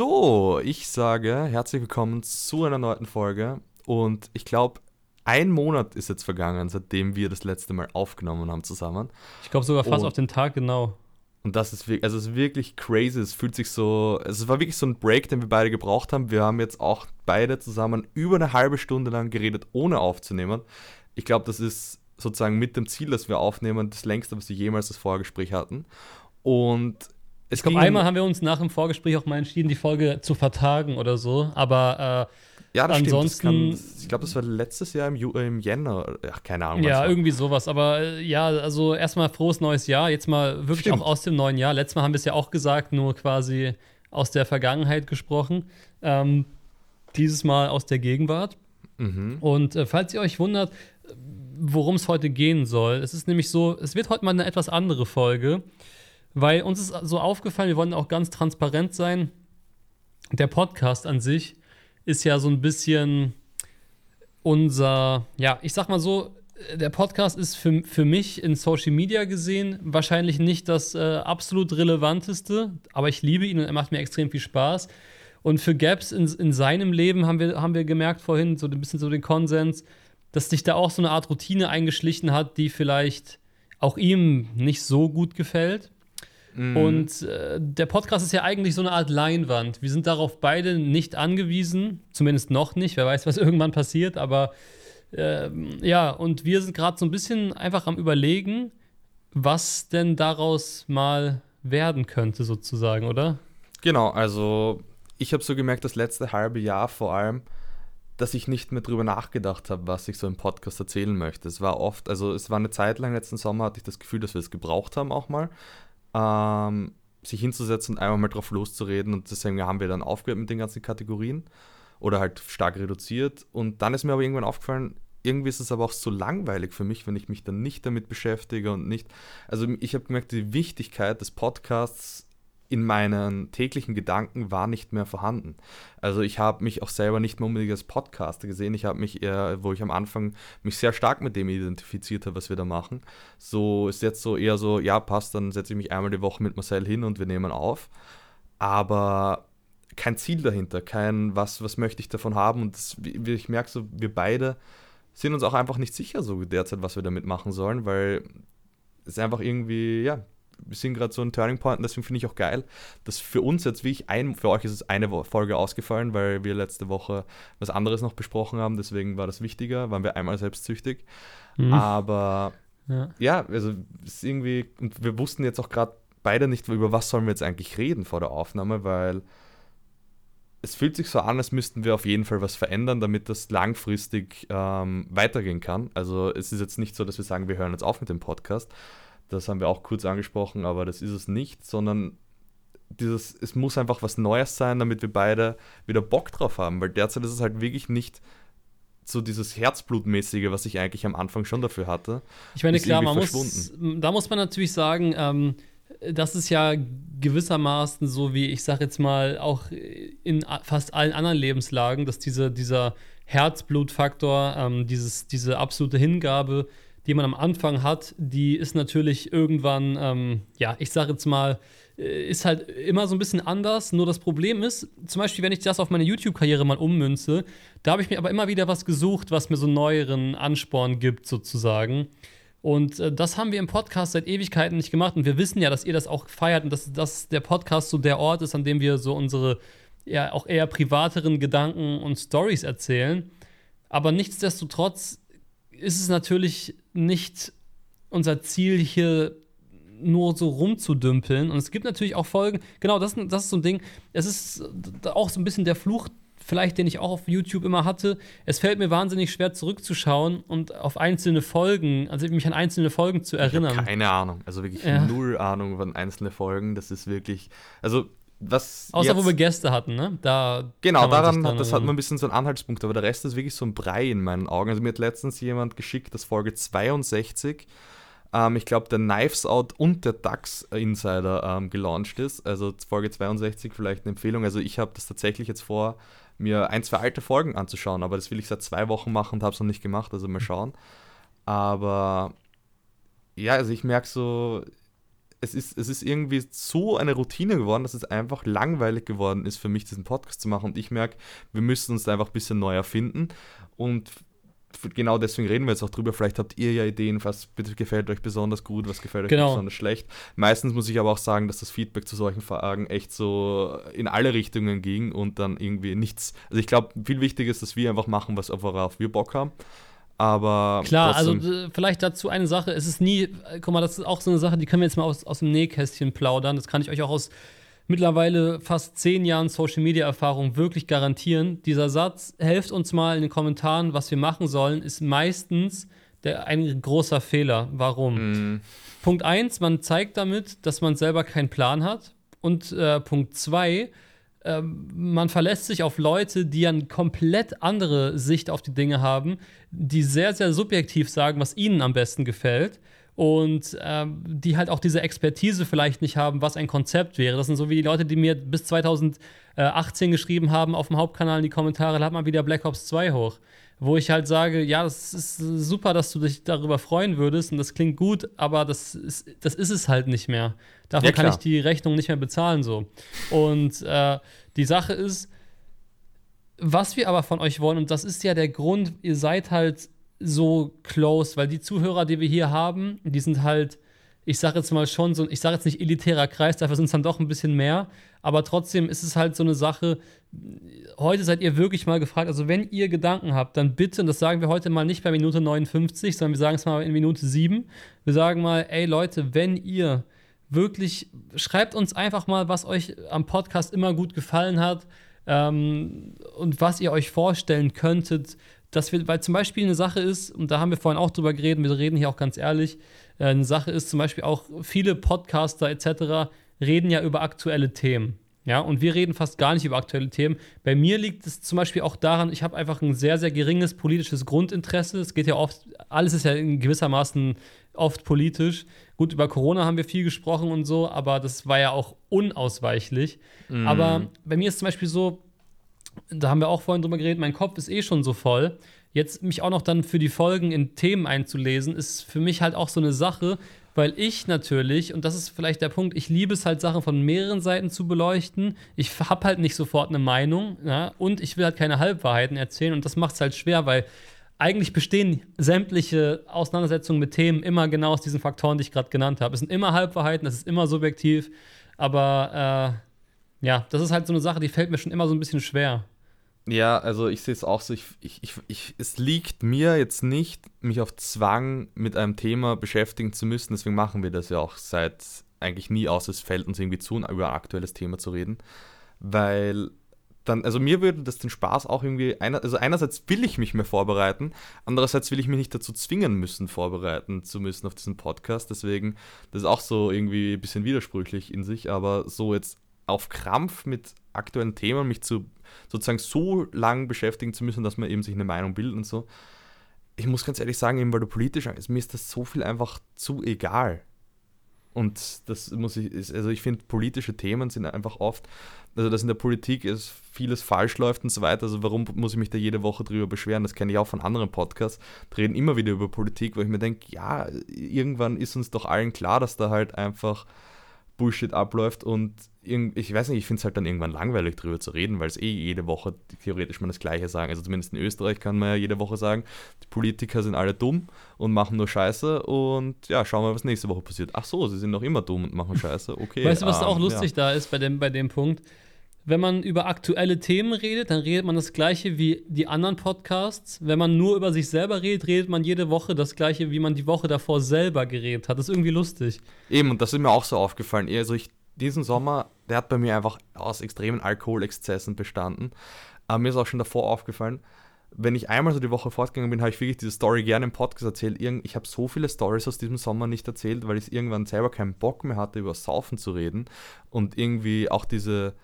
So, ich sage herzlich willkommen zu einer neuen Folge. Und ich glaube, ein Monat ist jetzt vergangen, seitdem wir das letzte Mal aufgenommen haben zusammen. Ich glaube sogar fast und, auf den Tag genau. Und das ist wirklich, also es ist wirklich crazy. Es fühlt sich so, es war wirklich so ein Break, den wir beide gebraucht haben. Wir haben jetzt auch beide zusammen über eine halbe Stunde lang geredet, ohne aufzunehmen. Ich glaube, das ist sozusagen mit dem Ziel, dass wir aufnehmen, das längste, was wir jemals das Vorgespräch hatten. Und ich glaube, einmal haben wir uns nach dem Vorgespräch auch mal entschieden, die Folge zu vertagen oder so. Aber äh, ja, das ansonsten, stimmt. Kann, ich glaube, das war letztes Jahr im, Ju im Jänner. Ach, keine Ahnung. Ja, irgendwie sowas. Aber äh, ja, also erstmal frohes neues Jahr. Jetzt mal wirklich stimmt. auch aus dem neuen Jahr. Letztes Mal haben wir es ja auch gesagt, nur quasi aus der Vergangenheit gesprochen. Ähm, dieses Mal aus der Gegenwart. Mhm. Und äh, falls ihr euch wundert, worum es heute gehen soll, es ist nämlich so, es wird heute mal eine etwas andere Folge. Weil uns ist so aufgefallen, wir wollen auch ganz transparent sein. Der Podcast an sich ist ja so ein bisschen unser, ja, ich sag mal so, der Podcast ist für, für mich in Social Media gesehen wahrscheinlich nicht das äh, absolut relevanteste, aber ich liebe ihn und er macht mir extrem viel Spaß. Und für Gaps in, in seinem Leben haben wir, haben wir gemerkt vorhin, so ein bisschen so den Konsens, dass sich da auch so eine Art Routine eingeschlichen hat, die vielleicht auch ihm nicht so gut gefällt. Mhm. Und äh, der Podcast ist ja eigentlich so eine Art Leinwand. Wir sind darauf beide nicht angewiesen, zumindest noch nicht. Wer weiß, was irgendwann passiert, aber äh, ja, und wir sind gerade so ein bisschen einfach am Überlegen, was denn daraus mal werden könnte, sozusagen, oder? Genau, also ich habe so gemerkt, das letzte halbe Jahr vor allem, dass ich nicht mehr drüber nachgedacht habe, was ich so im Podcast erzählen möchte. Es war oft, also es war eine Zeit lang letzten Sommer, hatte ich das Gefühl, dass wir es gebraucht haben auch mal ähm, sich hinzusetzen und einmal mal drauf loszureden. Und deswegen haben wir dann aufgehört mit den ganzen Kategorien oder halt stark reduziert. Und dann ist mir aber irgendwann aufgefallen, irgendwie ist es aber auch so langweilig für mich, wenn ich mich dann nicht damit beschäftige und nicht. Also ich habe gemerkt, die Wichtigkeit des Podcasts in meinen täglichen Gedanken war nicht mehr vorhanden. Also ich habe mich auch selber nicht mehr unbedingt als Podcaster gesehen. Ich habe mich eher, wo ich am Anfang mich sehr stark mit dem identifiziert habe, was wir da machen. So ist jetzt so eher so, ja passt, dann setze ich mich einmal die Woche mit Marcel hin und wir nehmen auf. Aber kein Ziel dahinter, kein was, was möchte ich davon haben. Und das, ich merke so, wir beide sind uns auch einfach nicht sicher so derzeit, was wir damit machen sollen, weil es einfach irgendwie, ja, wir sind gerade so ein Turning Point und deswegen finde ich auch geil, dass für uns jetzt wie ich ein, für euch ist es eine Folge ausgefallen, weil wir letzte Woche was anderes noch besprochen haben, deswegen war das wichtiger, waren wir einmal selbstsüchtig. Mhm. Aber ja. ja, also ist irgendwie, und wir wussten jetzt auch gerade beide nicht, über was sollen wir jetzt eigentlich reden vor der Aufnahme, weil es fühlt sich so an, als müssten wir auf jeden Fall was verändern, damit das langfristig ähm, weitergehen kann. Also es ist jetzt nicht so, dass wir sagen, wir hören jetzt auf mit dem Podcast, das haben wir auch kurz angesprochen, aber das ist es nicht, sondern dieses, es muss einfach was Neues sein, damit wir beide wieder Bock drauf haben, weil derzeit ist es halt wirklich nicht so dieses Herzblutmäßige, was ich eigentlich am Anfang schon dafür hatte. Ich meine, klar, man muss, da muss man natürlich sagen, ähm, das ist ja gewissermaßen so wie, ich sage jetzt mal, auch in fast allen anderen Lebenslagen, dass diese, dieser Herzblutfaktor, ähm, dieses, diese absolute Hingabe die man am Anfang hat, die ist natürlich irgendwann, ähm, ja, ich sage jetzt mal, äh, ist halt immer so ein bisschen anders. Nur das Problem ist, zum Beispiel, wenn ich das auf meine YouTube-Karriere mal ummünze, da habe ich mir aber immer wieder was gesucht, was mir so neueren Ansporn gibt, sozusagen. Und äh, das haben wir im Podcast seit Ewigkeiten nicht gemacht. Und wir wissen ja, dass ihr das auch feiert und dass, dass der Podcast so der Ort ist, an dem wir so unsere ja auch eher privateren Gedanken und Stories erzählen. Aber nichtsdestotrotz ist es natürlich nicht unser Ziel, hier nur so rumzudümpeln. Und es gibt natürlich auch Folgen, genau, das, das ist so ein Ding. Es ist auch so ein bisschen der Fluch, vielleicht, den ich auch auf YouTube immer hatte. Es fällt mir wahnsinnig schwer zurückzuschauen und auf einzelne Folgen, also mich an einzelne Folgen zu erinnern. Ich keine Ahnung, also wirklich ja. null Ahnung von einzelnen Folgen. Das ist wirklich, also was Außer jetzt, wo wir Gäste hatten, ne? Da genau, daran hat, das hat man ein bisschen so einen Anhaltspunkt, aber der Rest ist wirklich so ein Brei in meinen Augen. Also mir hat letztens jemand geschickt, dass Folge 62, ähm, ich glaube, der Knives Out und der DAX Insider ähm, gelauncht ist. Also Folge 62 vielleicht eine Empfehlung. Also ich habe das tatsächlich jetzt vor, mir ein, zwei alte Folgen anzuschauen, aber das will ich seit zwei Wochen machen und habe es noch nicht gemacht, also mal schauen. Aber ja, also ich merke so, es ist, es ist irgendwie so eine Routine geworden, dass es einfach langweilig geworden ist für mich, diesen Podcast zu machen. Und ich merke, wir müssen uns da einfach ein bisschen neu erfinden. Und genau deswegen reden wir jetzt auch drüber. Vielleicht habt ihr ja Ideen, was gefällt euch besonders gut, was gefällt euch genau. besonders schlecht. Meistens muss ich aber auch sagen, dass das Feedback zu solchen Fragen echt so in alle Richtungen ging und dann irgendwie nichts. Also ich glaube, viel wichtiger ist, dass wir einfach machen, was worauf wir Bock haben. Aber klar, also vielleicht dazu eine Sache. Es ist nie, guck mal, das ist auch so eine Sache, die können wir jetzt mal aus, aus dem Nähkästchen plaudern. Das kann ich euch auch aus mittlerweile fast zehn Jahren Social Media Erfahrung wirklich garantieren. Dieser Satz, helft uns mal in den Kommentaren, was wir machen sollen, ist meistens der, ein großer Fehler. Warum? Mm. Punkt eins, man zeigt damit, dass man selber keinen Plan hat. Und äh, Punkt zwei, äh, man verlässt sich auf Leute, die eine komplett andere Sicht auf die Dinge haben, die sehr, sehr subjektiv sagen, was ihnen am besten gefällt und ähm, die halt auch diese Expertise vielleicht nicht haben, was ein Konzept wäre. Das sind so wie die Leute, die mir bis 2018 geschrieben haben auf dem Hauptkanal in die Kommentare, lad mal wieder Black Ops 2 hoch. Wo ich halt sage, ja, das ist super, dass du dich darüber freuen würdest und das klingt gut, aber das ist, das ist es halt nicht mehr. Dafür ja, kann ich die Rechnung nicht mehr bezahlen so. Und äh, die Sache ist, was wir aber von euch wollen, und das ist ja der Grund, ihr seid halt so close, weil die Zuhörer, die wir hier haben, die sind halt, ich sage jetzt mal schon so, ich sage jetzt nicht elitärer Kreis, dafür sind es dann doch ein bisschen mehr, aber trotzdem ist es halt so eine Sache, heute seid ihr wirklich mal gefragt, also wenn ihr Gedanken habt, dann bitte, und das sagen wir heute mal nicht bei Minute 59, sondern wir sagen es mal in Minute 7, wir sagen mal, ey Leute, wenn ihr wirklich, schreibt uns einfach mal, was euch am Podcast immer gut gefallen hat ähm, und was ihr euch vorstellen könntet, dass wir, weil zum Beispiel eine Sache ist, und da haben wir vorhin auch drüber geredet, wir reden hier auch ganz ehrlich, äh, eine Sache ist zum Beispiel auch, viele Podcaster etc. reden ja über aktuelle Themen. Ja, und wir reden fast gar nicht über aktuelle Themen. Bei mir liegt es zum Beispiel auch daran, ich habe einfach ein sehr, sehr geringes politisches Grundinteresse. Es geht ja oft, alles ist ja in gewissermaßen oft politisch. Gut, über Corona haben wir viel gesprochen und so, aber das war ja auch unausweichlich. Mm. Aber bei mir ist zum Beispiel so, da haben wir auch vorhin drüber geredet, mein Kopf ist eh schon so voll. Jetzt mich auch noch dann für die Folgen in Themen einzulesen, ist für mich halt auch so eine Sache, weil ich natürlich, und das ist vielleicht der Punkt, ich liebe es halt, Sachen von mehreren Seiten zu beleuchten. Ich habe halt nicht sofort eine Meinung ja, und ich will halt keine Halbwahrheiten erzählen und das macht es halt schwer, weil eigentlich bestehen sämtliche Auseinandersetzungen mit Themen immer genau aus diesen Faktoren, die ich gerade genannt habe. Es sind immer Halbwahrheiten, es ist immer subjektiv, aber äh, ja, das ist halt so eine Sache, die fällt mir schon immer so ein bisschen schwer. Ja, also ich sehe es auch so. Ich, ich, ich, ich, es liegt mir jetzt nicht, mich auf Zwang mit einem Thema beschäftigen zu müssen. Deswegen machen wir das ja auch seit eigentlich nie aus. Es fällt uns irgendwie zu, über ein aktuelles Thema zu reden. Weil dann, also mir würde das den Spaß auch irgendwie, einer, also einerseits will ich mich mehr vorbereiten, andererseits will ich mich nicht dazu zwingen müssen, vorbereiten zu müssen auf diesen Podcast. Deswegen, das ist auch so irgendwie ein bisschen widersprüchlich in sich, aber so jetzt auf Krampf mit aktuellen Themen mich zu sozusagen so lang beschäftigen zu müssen, dass man eben sich eine Meinung bildet und so. Ich muss ganz ehrlich sagen, eben weil du politisch ist, mir ist das so viel einfach zu egal. Und das muss ich, also ich finde, politische Themen sind einfach oft, also dass in der Politik ist vieles falsch läuft und so weiter. Also warum muss ich mich da jede Woche drüber beschweren? Das kenne ich auch von anderen Podcasts. Die reden immer wieder über Politik, wo ich mir denke, ja, irgendwann ist uns doch allen klar, dass da halt einfach Bullshit abläuft und ich weiß nicht, ich finde es halt dann irgendwann langweilig drüber zu reden, weil es eh jede Woche theoretisch man das Gleiche sagen. Also zumindest in Österreich kann man ja jede Woche sagen, die Politiker sind alle dumm und machen nur Scheiße und ja, schauen wir, was nächste Woche passiert. Ach so, sie sind noch immer dumm und machen Scheiße. Okay. Weißt du, was ähm, auch lustig ja. da ist bei dem, bei dem Punkt? Wenn man über aktuelle Themen redet, dann redet man das gleiche wie die anderen Podcasts. Wenn man nur über sich selber redet, redet man jede Woche das gleiche, wie man die Woche davor selber geredet hat. Das ist irgendwie lustig. Eben, und das ist mir auch so aufgefallen. Also ich, diesen Sommer, der hat bei mir einfach aus extremen Alkoholexzessen bestanden. Aber mir ist auch schon davor aufgefallen, wenn ich einmal so die Woche fortgegangen bin, habe ich wirklich diese Story gerne im Podcast erzählt. Ich habe so viele Stories aus diesem Sommer nicht erzählt, weil ich irgendwann selber keinen Bock mehr hatte, über Saufen zu reden. Und irgendwie auch diese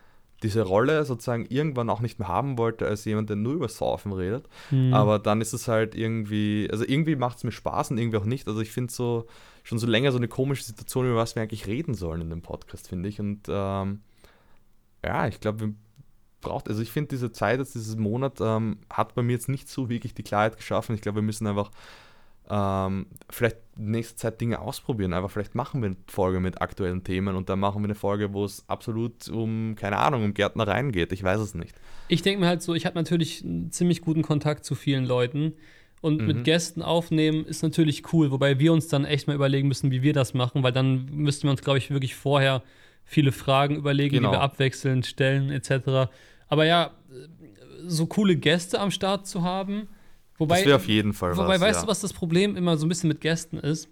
diese Rolle sozusagen irgendwann auch nicht mehr haben wollte als jemand, der nur über Saufen redet. Mhm. Aber dann ist es halt irgendwie, also irgendwie macht es mir Spaß und irgendwie auch nicht. Also ich finde so schon so länger so eine komische Situation, über was wir eigentlich reden sollen in dem Podcast, finde ich. Und ähm, ja, ich glaube, wir braucht, also ich finde diese Zeit, jetzt dieses Monat, ähm, hat bei mir jetzt nicht so wirklich die Klarheit geschaffen. Ich glaube, wir müssen einfach ähm, vielleicht nächste Zeit Dinge ausprobieren. Einfach vielleicht machen wir eine Folge mit aktuellen Themen und dann machen wir eine Folge, wo es absolut um, keine Ahnung, um Gärtnereien geht. Ich weiß es nicht. Ich denke mir halt so, ich habe natürlich einen ziemlich guten Kontakt zu vielen Leuten. Und mhm. mit Gästen aufnehmen ist natürlich cool, wobei wir uns dann echt mal überlegen müssen, wie wir das machen, weil dann müssten wir uns, glaube ich, wirklich vorher viele Fragen überlegen, genau. die wir abwechselnd stellen, etc. Aber ja, so coole Gäste am Start zu haben, Wobei, das wäre auf jeden Fall wobei, was. Wobei, weißt ja. du, was das Problem immer so ein bisschen mit Gästen ist?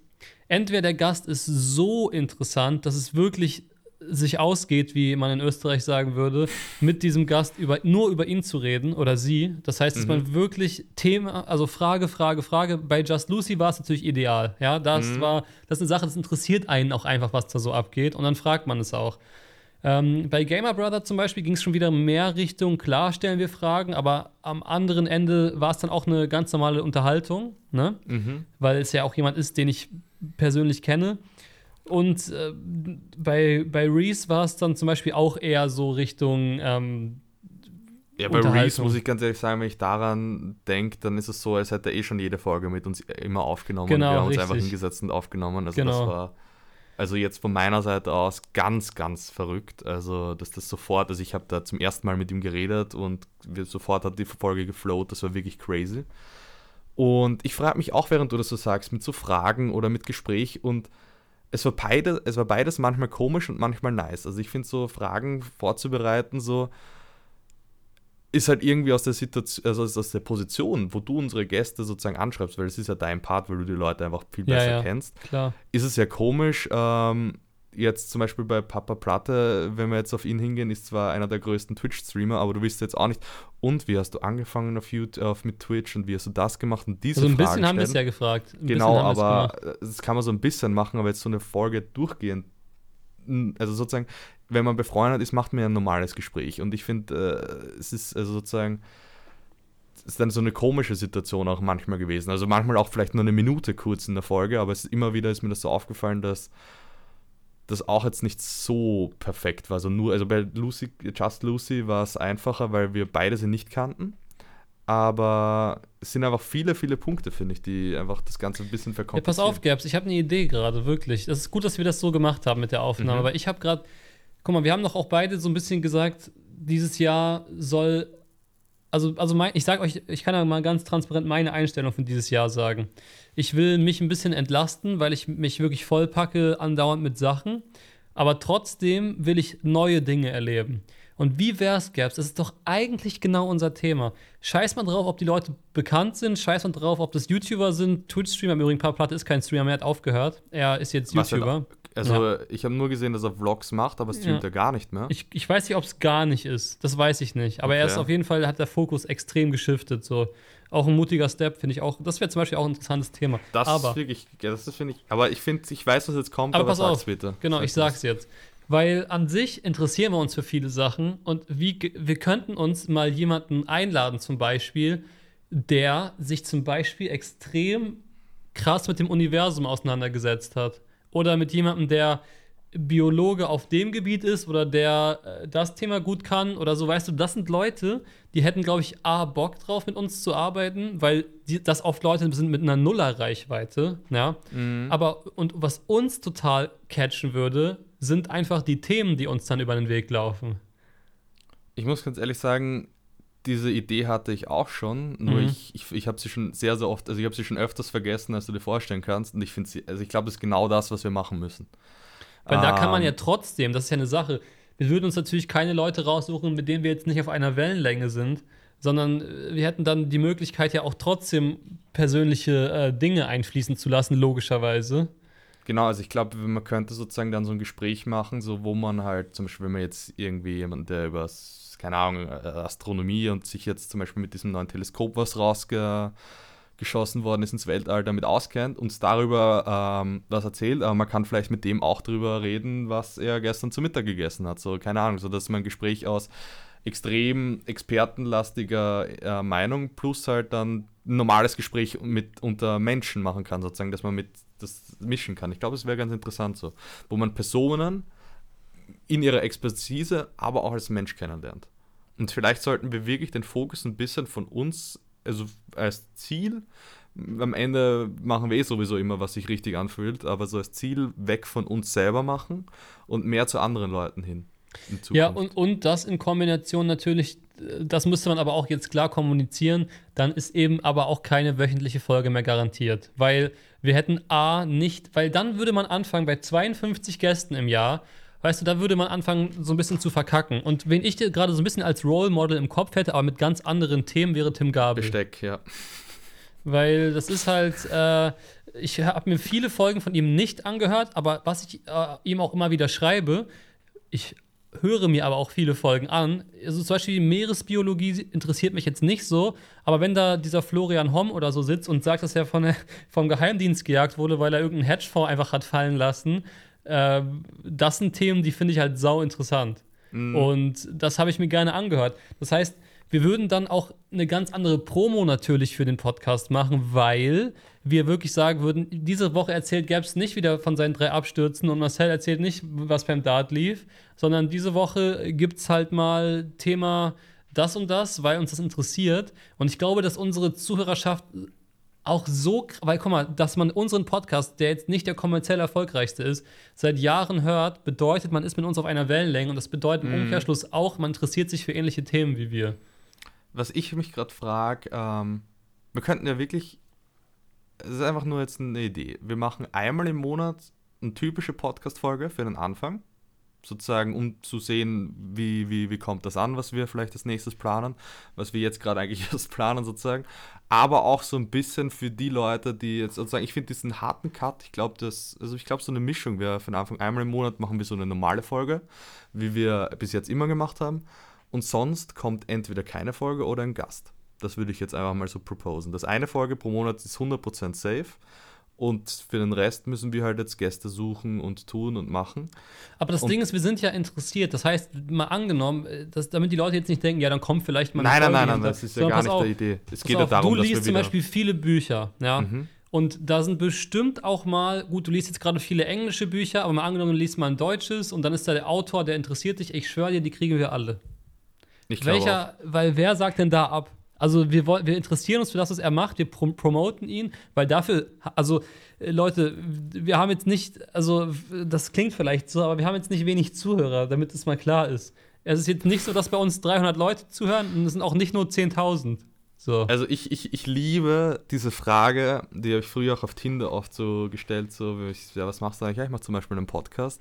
Entweder der Gast ist so interessant, dass es wirklich sich ausgeht, wie man in Österreich sagen würde, mit diesem Gast über, nur über ihn zu reden oder sie. Das heißt, dass mhm. man wirklich Thema, also Frage, Frage, Frage. Bei Just Lucy war es natürlich ideal. Ja, das mhm. war, das ist eine Sache, das interessiert einen auch einfach, was da so abgeht. Und dann fragt man es auch. Ähm, bei Gamer Brother zum Beispiel ging es schon wieder mehr Richtung, klar stellen wir Fragen, aber am anderen Ende war es dann auch eine ganz normale Unterhaltung, ne? Mhm. weil es ja auch jemand ist, den ich persönlich kenne. Und äh, bei, bei Reese war es dann zum Beispiel auch eher so Richtung. Ähm, ja, bei Reese muss ich ganz ehrlich sagen, wenn ich daran denke, dann ist es so, als hätte er eh schon jede Folge mit uns immer aufgenommen. Genau, wir haben richtig. uns einfach hingesetzt und aufgenommen. Also genau. das war also jetzt von meiner Seite aus ganz, ganz verrückt. Also, dass das sofort, also ich habe da zum ersten Mal mit ihm geredet und sofort hat die Folge geflowt, das war wirklich crazy. Und ich frage mich auch, während du das so sagst, mit so Fragen oder mit Gespräch und es war, beide, es war beides manchmal komisch und manchmal nice. Also ich finde so Fragen vorzubereiten, so, ist halt irgendwie aus der Situation, also aus der Position, wo du unsere Gäste sozusagen anschreibst, weil es ist ja dein Part, weil du die Leute einfach viel besser ja, ja, kennst, klar. ist es ja komisch. Ähm, jetzt zum Beispiel bei Papa Platte, wenn wir jetzt auf ihn hingehen, ist zwar einer der größten Twitch-Streamer, aber du wisst jetzt auch nicht, und wie hast du angefangen auf YouTube, mit Twitch und wie hast du das gemacht und diese also ein bisschen haben wir es ja gefragt. Ein genau, aber das kann man so ein bisschen machen, aber jetzt so eine Folge durchgehend, also sozusagen, wenn man befreundet ist, macht man ein normales Gespräch. Und ich finde, äh, es ist also sozusagen, es ist dann so eine komische Situation auch manchmal gewesen. Also manchmal auch vielleicht nur eine Minute kurz in der Folge, aber es, immer wieder ist mir das so aufgefallen, dass das auch jetzt nicht so perfekt war. Also nur, also bei Lucy, Just Lucy war es einfacher, weil wir beide sie nicht kannten. Aber es sind einfach viele, viele Punkte, finde ich, die einfach das Ganze ein bisschen verkomplizieren. Ja, pass auf, Gerbs, ich habe eine Idee gerade, wirklich. Es ist gut, dass wir das so gemacht haben mit der Aufnahme, mhm. aber ich habe gerade guck mal, wir haben doch auch beide so ein bisschen gesagt, dieses Jahr soll, also, also mein, ich sag euch, ich kann ja mal ganz transparent meine Einstellung von dieses Jahr sagen. Ich will mich ein bisschen entlasten, weil ich mich wirklich vollpacke andauernd mit Sachen, aber trotzdem will ich neue Dinge erleben. Und wie wär's, Gaps? Das ist doch eigentlich genau unser Thema. Scheiß mal drauf, ob die Leute bekannt sind, scheiß mal drauf, ob das YouTuber sind. Twitch-Streamer, im Übrigen, Paar Platte ist kein Streamer, er hat aufgehört. Er ist jetzt YouTuber. Also ja. ich habe nur gesehen, dass er Vlogs macht, aber streamt ja. er gar nicht mehr. Ich, ich weiß nicht, ob es gar nicht ist. Das weiß ich nicht. Aber okay. er ist auf jeden Fall, hat der Fokus extrem geschiftet. So. Auch ein mutiger Step, finde ich auch. Das wäre zum Beispiel auch ein interessantes Thema. Das aber, ist wirklich, ja, das finde ich. Aber ich finde, ich weiß, was jetzt kommt, aber, aber pass auf. bitte. Genau, ich sag's jetzt. Weil an sich interessieren wir uns für viele Sachen und wie, wir könnten uns mal jemanden einladen, zum Beispiel, der sich zum Beispiel extrem krass mit dem Universum auseinandergesetzt hat oder mit jemandem, der Biologe auf dem Gebiet ist oder der äh, das Thema gut kann oder so, weißt du, das sind Leute, die hätten, glaube ich, A, Bock drauf, mit uns zu arbeiten, weil die, das oft Leute sind mit einer Nuller-Reichweite, ja. Mhm. Aber, und was uns total catchen würde, sind einfach die Themen, die uns dann über den Weg laufen. Ich muss ganz ehrlich sagen, diese Idee hatte ich auch schon, nur mhm. ich, ich, ich habe sie schon sehr, sehr oft, also ich habe sie schon öfters vergessen, als du dir vorstellen kannst. Und ich finde sie, also ich glaube, das ist genau das, was wir machen müssen. Weil ähm, da kann man ja ähm, trotzdem, das ist ja eine Sache, wir würden uns natürlich keine Leute raussuchen, mit denen wir jetzt nicht auf einer Wellenlänge sind, sondern äh, wir hätten dann die Möglichkeit ja auch trotzdem persönliche äh, Dinge einfließen zu lassen, logischerweise. Genau, also ich glaube, man könnte sozusagen dann so ein Gespräch machen, so wo man halt, zum Beispiel, wenn man jetzt irgendwie jemanden, der übers keine Ahnung, äh, Astronomie und sich jetzt zum Beispiel mit diesem neuen Teleskop, was rausgeschossen worden ist ins Weltall, damit auskennt, uns darüber ähm, was erzählt, aber man kann vielleicht mit dem auch darüber reden, was er gestern zu Mittag gegessen hat. So, keine Ahnung, so dass man ein Gespräch aus extrem expertenlastiger äh, Meinung plus halt dann ein normales Gespräch mit unter Menschen machen kann, sozusagen, dass man mit das mischen kann. Ich glaube, es wäre ganz interessant so, wo man Personen in ihrer Expertise, aber auch als Mensch kennenlernt. Und vielleicht sollten wir wirklich den Fokus ein bisschen von uns, also als Ziel, am Ende machen wir eh sowieso immer, was sich richtig anfühlt, aber so als Ziel weg von uns selber machen und mehr zu anderen Leuten hin. Ja, und, und das in Kombination natürlich, das müsste man aber auch jetzt klar kommunizieren, dann ist eben aber auch keine wöchentliche Folge mehr garantiert, weil wir hätten A nicht, weil dann würde man anfangen bei 52 Gästen im Jahr weißt du, da würde man anfangen, so ein bisschen zu verkacken. Und wen ich gerade so ein bisschen als Role Model im Kopf hätte, aber mit ganz anderen Themen, wäre Tim Gabel. Besteck, ja. Weil das ist halt, äh, ich habe mir viele Folgen von ihm nicht angehört, aber was ich äh, ihm auch immer wieder schreibe, ich höre mir aber auch viele Folgen an. Also zum Beispiel Meeresbiologie interessiert mich jetzt nicht so, aber wenn da dieser Florian Homm oder so sitzt und sagt, dass er von, vom Geheimdienst gejagt wurde, weil er irgendeinen Hedgefonds einfach hat fallen lassen, äh, das sind Themen, die finde ich halt sau interessant. Mhm. Und das habe ich mir gerne angehört. Das heißt, wir würden dann auch eine ganz andere Promo natürlich für den Podcast machen, weil wir wirklich sagen würden, diese Woche erzählt Gabs nicht wieder von seinen drei Abstürzen und Marcel erzählt nicht, was beim Dart lief, sondern diese Woche gibt es halt mal Thema das und das, weil uns das interessiert. Und ich glaube, dass unsere Zuhörerschaft auch so, weil guck mal, dass man unseren Podcast, der jetzt nicht der kommerziell erfolgreichste ist, seit Jahren hört, bedeutet, man ist mit uns auf einer Wellenlänge und das bedeutet im mm. Umkehrschluss auch, man interessiert sich für ähnliche Themen wie wir. Was ich mich gerade frage, ähm, wir könnten ja wirklich, es ist einfach nur jetzt eine Idee, wir machen einmal im Monat eine typische Podcast-Folge für den Anfang sozusagen, um zu sehen, wie, wie, wie kommt das an, was wir vielleicht als nächstes planen, was wir jetzt gerade eigentlich erst planen sozusagen, aber auch so ein bisschen für die Leute, die jetzt sozusagen, ich finde diesen harten Cut, ich glaube, das, also ich glaube, so eine Mischung wäre von Anfang einmal im Monat machen wir so eine normale Folge, wie wir bis jetzt immer gemacht haben und sonst kommt entweder keine Folge oder ein Gast. Das würde ich jetzt einfach mal so proposen. Das eine Folge pro Monat ist 100% safe und für den Rest müssen wir halt jetzt Gäste suchen und tun und machen. Aber das und Ding ist, wir sind ja interessiert. Das heißt, mal angenommen, äh, dass, damit die Leute jetzt nicht denken, ja, dann kommt vielleicht mal Nein, nein, nein, nein, das ist ja gar nicht auf, die Idee. Es geht ja darum, du liest dass wir zum Beispiel viele Bücher, ja. Mhm. Und da sind bestimmt auch mal, gut, du liest jetzt gerade viele englische Bücher, aber mal angenommen, du liest mal ein deutsches und dann ist da der Autor, der interessiert dich. Ich schwöre dir, die kriegen wir alle. Ich Welcher, weil wer sagt denn da ab? Also wir, wir interessieren uns für das, was er macht, wir prom promoten ihn, weil dafür, also äh, Leute, wir haben jetzt nicht, also das klingt vielleicht so, aber wir haben jetzt nicht wenig Zuhörer, damit es mal klar ist. Es ist jetzt nicht so, dass bei uns 300 Leute zuhören und es sind auch nicht nur 10.000. So. Also ich, ich, ich liebe diese Frage, die habe ich früher auch auf Tinder oft so gestellt, so, ich, ja, was machst du eigentlich? Ja, ich mache zum Beispiel einen Podcast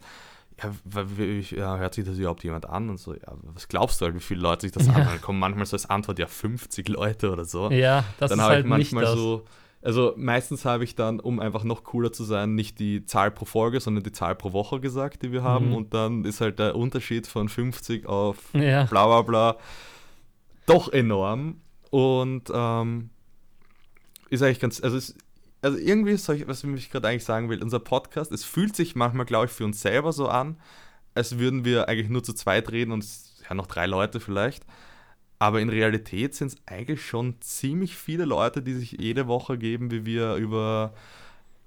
ja, hört sich das überhaupt jemand an? Und so, ja, was glaubst du halt, wie viele Leute sich das ja. anhören? Kommen manchmal so als Antwort, ja, 50 Leute oder so. Ja, das dann ist halt ich manchmal nicht das. so. Also meistens habe ich dann, um einfach noch cooler zu sein, nicht die Zahl pro Folge, sondern die Zahl pro Woche gesagt, die wir haben. Mhm. Und dann ist halt der Unterschied von 50 auf ja. bla bla bla doch enorm. Und ähm, ist eigentlich ganz, also es also irgendwie ist solch, was ich gerade eigentlich sagen will, unser Podcast, es fühlt sich manchmal, glaube ich, für uns selber so an, als würden wir eigentlich nur zu zweit reden und ja, noch drei Leute vielleicht. Aber in Realität sind es eigentlich schon ziemlich viele Leute, die sich jede Woche geben, wie wir über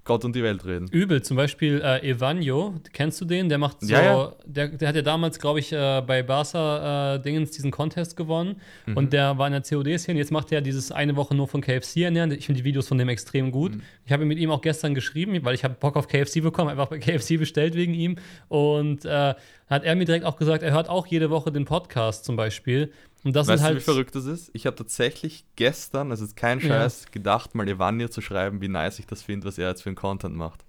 Gott und die Welt reden. Übel, zum Beispiel äh, Evanio, kennst du den? Der macht so, ja, ja. Der, der hat ja damals, glaube ich, äh, bei Barca äh, Dingens diesen Contest gewonnen mhm. und der war in der COD-Szene. Jetzt macht er dieses eine Woche nur von KFC ernähren. Ich finde die Videos von dem extrem gut. Mhm. Ich habe mit ihm auch gestern geschrieben, weil ich habe Bock auf KFC bekommen, einfach bei KFC bestellt wegen ihm und äh, hat er mir direkt auch gesagt, er hört auch jede Woche den Podcast zum Beispiel. Und das weißt halt du, wie verrückt das ist? Ich habe tatsächlich gestern, also ist kein Scheiß, ja. gedacht, mal Evania zu schreiben, wie nice ich das finde, was er jetzt für einen Content macht.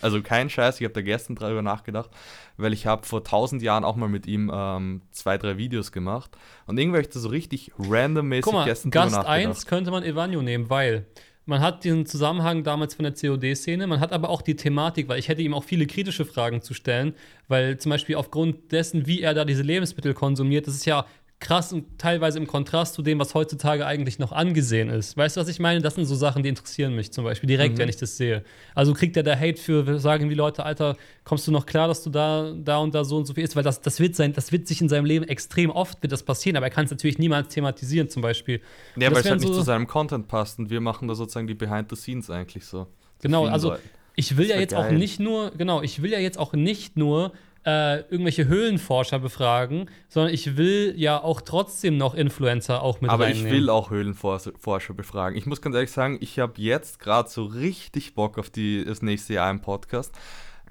Also kein Scheiß, ich habe da gestern darüber nachgedacht, weil ich habe vor tausend Jahren auch mal mit ihm ähm, zwei, drei Videos gemacht und irgendwie habe ich da so richtig randommäßig Guck mal, gestern Gast 1 könnte man Evanio nehmen, weil man hat diesen Zusammenhang damals von der COD-Szene, man hat aber auch die Thematik, weil ich hätte ihm auch viele kritische Fragen zu stellen, weil zum Beispiel aufgrund dessen, wie er da diese Lebensmittel konsumiert, das ist ja krass und teilweise im Kontrast zu dem, was heutzutage eigentlich noch angesehen ist. Weißt du, was ich meine? Das sind so Sachen, die interessieren mich zum Beispiel direkt, mhm. wenn ich das sehe. Also kriegt er da Hate für, sagen die Leute, Alter, kommst du noch klar, dass du da, da und da so und so viel isst? Weil das, das wird sein, das wird sich in seinem Leben extrem oft wird das passieren, aber er kann es natürlich niemals thematisieren, zum Beispiel. Ja, weil es halt so nicht zu seinem Content passt und wir machen da sozusagen die Behind the Scenes eigentlich so. Genau, also ich will ja jetzt geil. auch nicht nur, genau, ich will ja jetzt auch nicht nur äh, irgendwelche Höhlenforscher befragen, sondern ich will ja auch trotzdem noch Influencer auch mit Aber reinnehmen. ich will auch Höhlenforscher befragen. Ich muss ganz ehrlich sagen, ich habe jetzt gerade so richtig Bock auf die, das nächste Jahr im Podcast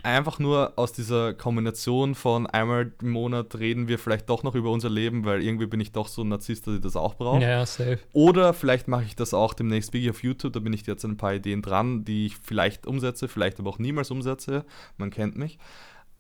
einfach nur aus dieser Kombination von einmal im Monat reden wir vielleicht doch noch über unser Leben, weil irgendwie bin ich doch so ein Narzisst, dass ich das auch brauche. Ja, safe. Oder vielleicht mache ich das auch demnächst wirklich auf YouTube, da bin ich jetzt ein paar Ideen dran, die ich vielleicht umsetze, vielleicht aber auch niemals umsetze. Man kennt mich.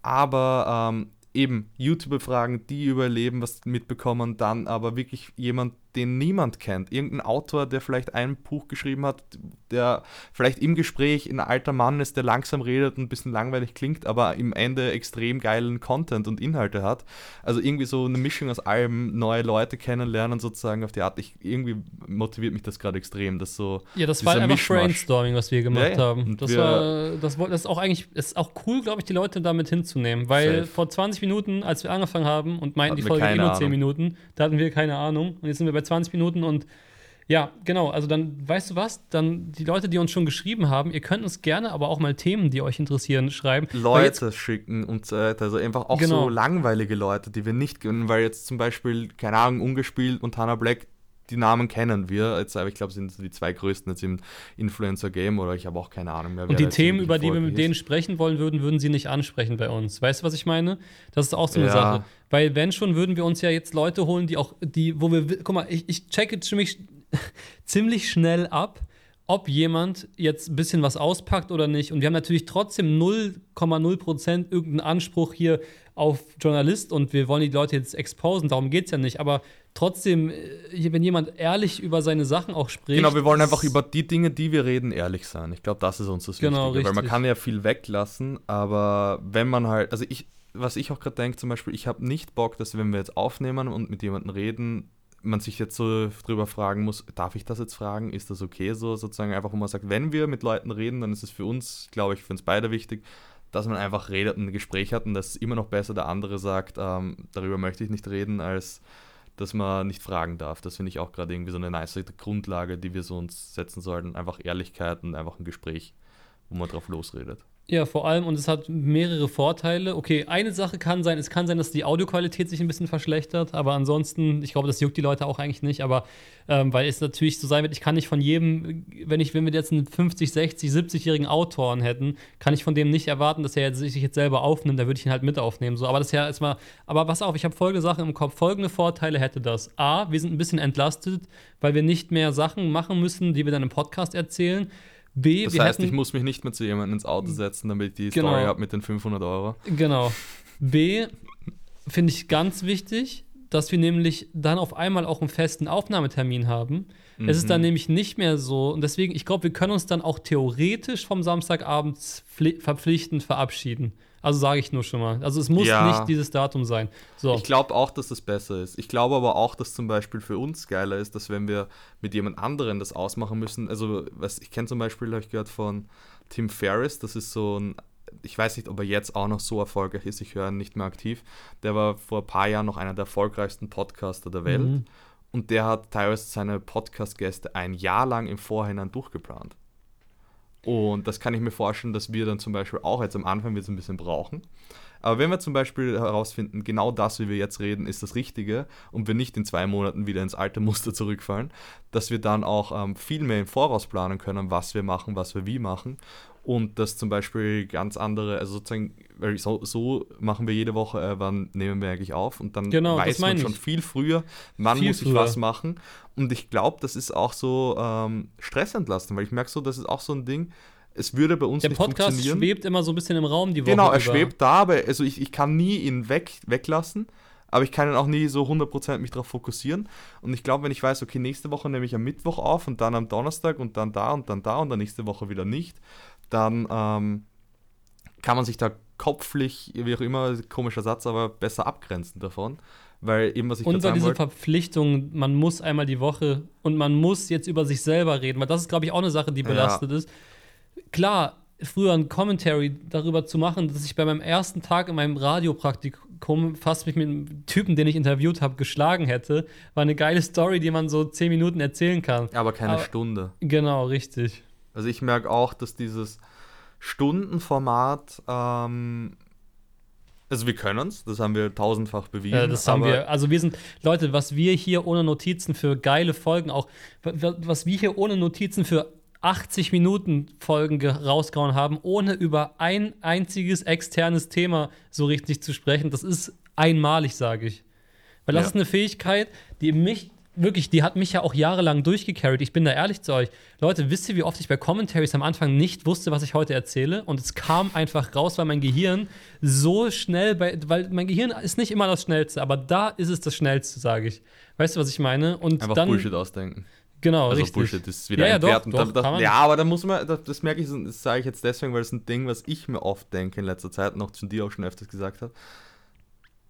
Aber ähm, eben YouTube-Fragen, die überleben, was mitbekommen, dann aber wirklich jemand, den niemand kennt. Irgendein Autor, der vielleicht ein Buch geschrieben hat, der vielleicht im Gespräch ein alter Mann ist, der langsam redet und ein bisschen langweilig klingt, aber im Ende extrem geilen Content und Inhalte hat. Also irgendwie so eine Mischung aus allem, neue Leute kennenlernen sozusagen auf die Art. Ich, irgendwie motiviert mich das gerade extrem, dass so Ja, das war einfach Mischmasch. Brainstorming, was wir gemacht Ja, haben. Das war das, war- das ist auch eigentlich ist auch cool, glaube ich, die Leute damit hinzunehmen, weil Safe. vor 20 Minuten, als wir angefangen haben und meinten, Hatten die Folge keine nur 10 Ahnung. Minuten, da hatten wir keine Ahnung und jetzt sind wir bei 20 Minuten und ja, genau, also dann, weißt du was, dann die Leute, die uns schon geschrieben haben, ihr könnt uns gerne aber auch mal Themen, die euch interessieren, schreiben. Leute schicken und so weiter. Also einfach auch Genau. so langweilige Leute, die wir nicht kennen, weil jetzt zum Beispiel, keine Ahnung, Ungespielt und Hannah Black, die Namen kennen wir. Jetzt, aber ich glaube, sind die zwei größten jetzt im Influencer-Game oder ich habe auch keine Ahnung mehr. Und die Themen, über die wir mit denen sprechen wollen würden, würden sie nicht ansprechen bei uns. Weißt du, was ich meine? Das ist auch so eine Ja. Sache. Weil wenn schon, würden wir uns ja jetzt Leute holen, die auch, die, wo wir, wi- guck mal, ich, ich checke ziemlich, ziemlich schnell ab, ob jemand jetzt ein bisschen was auspackt oder nicht. Und wir haben natürlich trotzdem 0,0% irgendeinen Anspruch hier auf Journalist und wir wollen die Leute jetzt exposen, darum geht es ja nicht. Aber trotzdem, äh, wenn jemand ehrlich über seine Sachen auch spricht. Genau, wir wollen einfach über die Dinge, die wir reden, ehrlich sein. Ich glaube, das ist uns das Genau, Wichtige. Weil man kann ja viel weglassen, aber wenn man halt, also ich, was ich auch gerade denke, zum Beispiel, ich habe nicht Bock, dass wenn wir jetzt aufnehmen und mit jemandem reden, man sich jetzt so drüber fragen muss, darf ich das jetzt fragen? Ist das okay so? Sozusagen einfach, wo man sagt, wenn wir mit Leuten reden, dann ist es für uns, glaube ich, für uns beide wichtig, dass man einfach redet und ein Gespräch hat und das ist immer noch besser, der andere sagt, ähm, darüber möchte ich nicht reden, als dass man nicht fragen darf. Das finde ich auch gerade irgendwie so eine nice Grundlage, die wir so uns setzen sollten. Einfach Ehrlichkeit und einfach ein Gespräch, wo man drauf losredet. Ja, vor allem, und es hat mehrere Vorteile. Okay, eine Sache kann sein, es kann sein, dass die Audioqualität sich ein bisschen verschlechtert, aber ansonsten, ich glaube, das juckt die Leute auch eigentlich nicht, aber ähm, weil es natürlich so sein wird, ich kann nicht von jedem, wenn ich, wenn wir jetzt einen 50, 60, 70-jährigen Autoren hätten, kann ich von dem nicht erwarten, dass er sich jetzt selber aufnimmt, da würde ich ihn halt mit aufnehmen. So, aber das ist ja erstmal, aber pass auf, ich habe folgende Sachen im Kopf. Folgende Vorteile hätte das. A, wir sind ein bisschen entlastet, weil wir nicht mehr Sachen machen müssen, die wir dann im Podcast erzählen. B, Das heißt, hätten, ich muss mich nicht mehr zu jemandem ins Auto setzen, damit ich die Genau. Story habe mit den 500 Euro. Genau. B, finde ich ganz wichtig, dass wir nämlich dann auf einmal auch einen festen Aufnahmetermin haben. Es ist dann Mhm. nämlich nicht mehr so, und deswegen, ich glaube, wir können uns dann auch theoretisch vom Samstagabend pfli- verpflichtend verabschieden. Also sage ich nur schon mal. Also es muss Ja. nicht dieses Datum sein. So. Ich glaube auch, dass das besser ist. Ich glaube aber auch, dass zum Beispiel für uns geiler ist, dass wenn wir mit jemand anderem das ausmachen müssen, also was ich kenne zum Beispiel, habe ich gehört von Tim Ferriss, das ist so ein, ich weiß nicht, ob er jetzt auch noch so erfolgreich ist, ich höre ihn nicht mehr aktiv. Der war vor ein paar Jahren noch einer der erfolgreichsten Podcaster der Welt Mhm. Und der hat teilweise seine Podcast-Gäste ein Jahr lang im Vorhinein durchgeplant. Und das kann ich mir vorstellen, dass wir dann zum Beispiel auch jetzt am Anfang wird es ein bisschen brauchen. Aber wenn wir zum Beispiel herausfinden, genau das, wie wir jetzt reden, ist das Richtige und wir nicht in zwei Monaten wieder ins alte Muster zurückfallen, dass wir dann auch ähm, viel mehr im Voraus planen können, was wir machen, was wir wie machen und dass zum Beispiel ganz andere, also sozusagen, weil so, so machen wir jede Woche, äh, wann nehmen wir eigentlich auf und dann Genau, das weiß man schon ich. viel früher, wann Viel muss ich früher. was machen und ich glaube, das ist auch so ähm, stressentlasten, weil ich merke so, das ist auch so ein Ding, es würde bei uns Der nicht Podcast funktionieren. schwebt immer so ein bisschen im Raum die Woche. Genau, er über. schwebt da, aber also ich, ich kann nie ihn weg, weglassen, aber ich kann ihn auch nie so 100% mich darauf fokussieren. Und ich glaube, wenn ich weiß, okay, nächste Woche nehme ich am Mittwoch auf und dann am Donnerstag und dann da und dann da und dann nächste Woche wieder nicht, dann ähm, kann man sich da kopflich, wie auch immer, komischer Satz, aber besser abgrenzen davon. Weil eben, was ich Und sagen diese Verpflichtung, man muss einmal die Woche und man muss jetzt über sich selber reden, weil das ist, glaube ich, auch eine Sache, die Ja. belastet ist. Klar, früher ein Commentary darüber zu machen, dass ich bei meinem ersten Tag in meinem Radiopraktikum fast mich mit einem Typen, den ich interviewt habe, geschlagen hätte, war eine geile Story, die man so zehn Minuten erzählen kann. aber keine aber- Stunde. Genau, richtig. Also ich merke auch, dass dieses Stundenformat, ähm, Also wir können es, das haben wir tausendfach bewiesen. Ja, das haben wir. Also wir sind, Leute, was wir hier ohne Notizen für geile Folgen, auch was wir hier ohne Notizen für 80 Minuten Folgen rausgehauen haben, ohne über ein einziges externes Thema so richtig zu sprechen, das ist einmalig, sage ich. Weil das ja. ist eine Fähigkeit, die mich wirklich, die hat mich ja auch jahrelang durchgecarried. Ich bin da ehrlich zu euch. Leute, wisst ihr, wie oft ich bei Commentaries am Anfang nicht wusste, was ich heute erzähle? Und es kam einfach raus, weil mein Gehirn so schnell, bei, weil mein Gehirn ist nicht immer das Schnellste, aber da ist es das Schnellste, sage ich. Weißt du, was ich meine? Und einfach dann, Bullshit ausdenken. Genau, also richtig. Bullshit ist wieder ja, ja, doch, doch, das, das, ja, aber da muss man, das, das merke ich, das sage ich jetzt deswegen, weil es ein Ding, was ich mir oft denke in letzter Zeit, noch zu dir auch schon öfters gesagt habe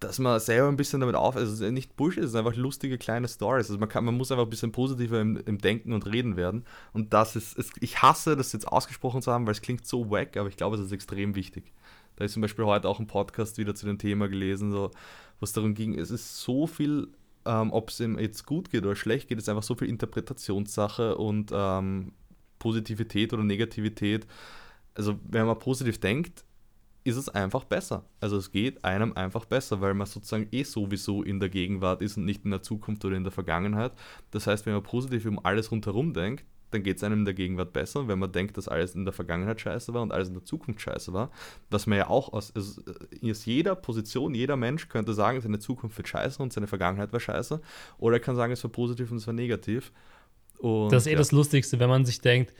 dass man selber ein bisschen damit auf, also nicht Bullshit, es sind einfach lustige kleine Stories. Also man, kann, man muss einfach ein bisschen positiver im, im Denken und Reden werden. Und das ist, es, ich hasse das jetzt ausgesprochen zu haben, weil es klingt so wack, aber ich glaube, es ist extrem wichtig. Da ist zum Beispiel heute auch ein Podcast wieder zu dem Thema gelesen, so, was darum ging, es ist so viel, ähm, ob es ihm jetzt gut geht oder schlecht geht, ist einfach so viel Interpretationssache und ähm, Positivität oder Negativität. Also wenn man positiv denkt, ist es einfach besser. Also es geht einem einfach besser, weil man sozusagen eh sowieso in der Gegenwart ist und nicht in der Zukunft oder in der Vergangenheit. Das heißt, wenn man positiv um alles rundherum denkt, dann geht es einem in der Gegenwart besser. Und wenn man denkt, dass alles in der Vergangenheit scheiße war und alles in der Zukunft scheiße war, was man ja auch aus, also aus jeder Position, jeder Mensch könnte sagen, seine Zukunft wird scheiße und seine Vergangenheit war scheiße. Oder er kann sagen, es war positiv und es war negativ. Und, das ist eh ja. das Lustigste, wenn man sich denkt,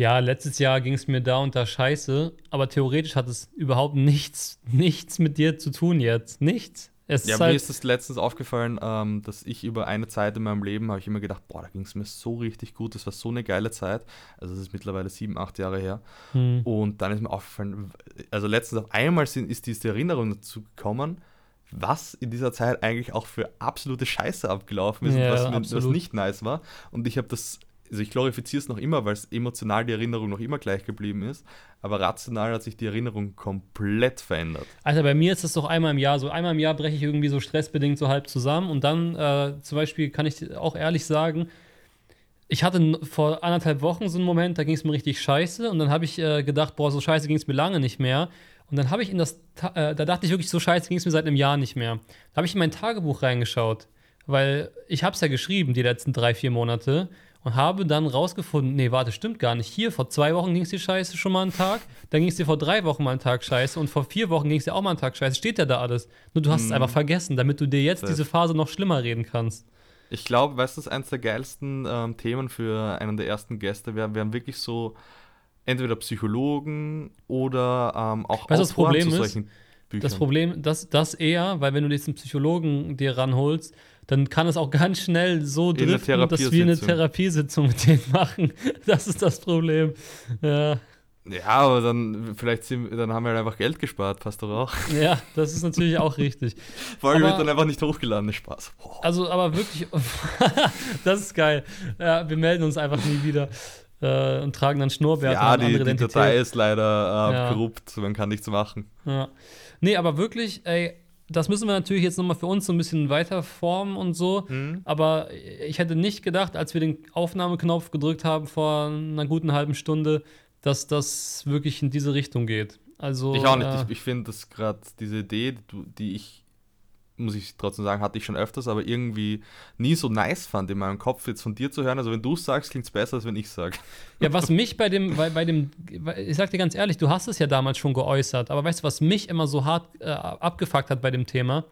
ja, letztes Jahr ging es mir da und da scheiße, aber theoretisch hat es überhaupt nichts, nichts mit dir zu tun jetzt. Nichts. Es ja, ist mir halt ist es letztens aufgefallen, ähm, dass ich über eine Zeit in meinem Leben habe ich immer gedacht, boah, da ging es mir so richtig gut, das war so eine geile Zeit. Also das ist mittlerweile sieben, acht Jahre her. Hm. Und dann ist mir aufgefallen, also letztens auf einmal sind, ist diese Erinnerung dazu gekommen, was in dieser Zeit eigentlich auch für absolute Scheiße abgelaufen ist ja, und was, was, nicht nice war. Und ich habe das also ich glorifiziere es noch immer, weil es emotional die Erinnerung noch immer gleich geblieben ist, aber rational hat sich die Erinnerung komplett verändert. Also bei mir ist es doch einmal im Jahr so. Einmal im Jahr breche ich irgendwie so stressbedingt so halb zusammen und dann äh, zum Beispiel kann ich auch ehrlich sagen, ich hatte vor anderthalb Wochen so einen Moment, da ging es mir richtig scheiße und dann habe ich äh, gedacht, boah, so scheiße ging es mir lange nicht mehr. Und dann habe ich in das, äh, da dachte ich wirklich, so scheiße ging es mir seit einem Jahr nicht mehr. Da habe ich in mein Tagebuch reingeschaut, weil ich habe es ja geschrieben die letzten drei, vier Monate und habe dann rausgefunden, nee, warte, stimmt gar nicht. Hier, vor zwei Wochen ging es dir scheiße schon mal einen Tag, dann ging es dir vor drei Wochen mal einen Tag scheiße und vor vier Wochen ging es dir auch mal einen Tag scheiße. Steht ja da alles. Nur du hast mhm. es einfach vergessen, damit du dir jetzt das. diese Phase noch schlimmer reden kannst. Ich glaube, weißt du, eines der geilsten ähm, Themen für einen der ersten Gäste wäre, wären wirklich so entweder Psychologen oder ähm, auch weißt, das Problem zu solchen ist, Büchern. Das Problem, das, das eher, weil wenn du diesen Psychologen dir ranholst, dann kann es auch ganz schnell so driften, dass wir eine Therapiesitzung mit denen machen. Das ist das Problem. Ja. Ja, aber dann vielleicht sind, dann haben wir halt einfach Geld gespart, passt doch auch. Ja, das ist natürlich auch richtig. Folge wird dann einfach nicht hochgeladen, Spaß. Oh. Also, aber wirklich, das ist geil. Ja, wir melden uns einfach nie wieder äh, und tragen dann Schnurrbärte ja, die, die Datei ist leider äh, ja. korrupt, man kann nichts machen. Ja. Nee, aber wirklich, ey, das müssen wir natürlich jetzt nochmal für uns so ein bisschen weiter formen und so. Mhm. Aber ich hätte nicht gedacht, als wir den Aufnahmeknopf gedrückt haben vor einer guten halben Stunde, dass das wirklich in diese Richtung geht. Also, ich auch nicht. Äh, ich, ich finde, dass gerade diese Idee, die, die ich muss ich trotzdem sagen, hatte ich schon öfters, aber irgendwie nie so nice fand in meinem Kopf, jetzt von dir zu hören. Also wenn du es sagst, klingt es besser, als wenn ich sage. Ja, was mich bei dem, bei, bei dem, ich sag dir ganz ehrlich, du hast es ja damals schon geäußert, aber weißt du, was mich immer so hart äh, abgefuckt hat bei dem Thema?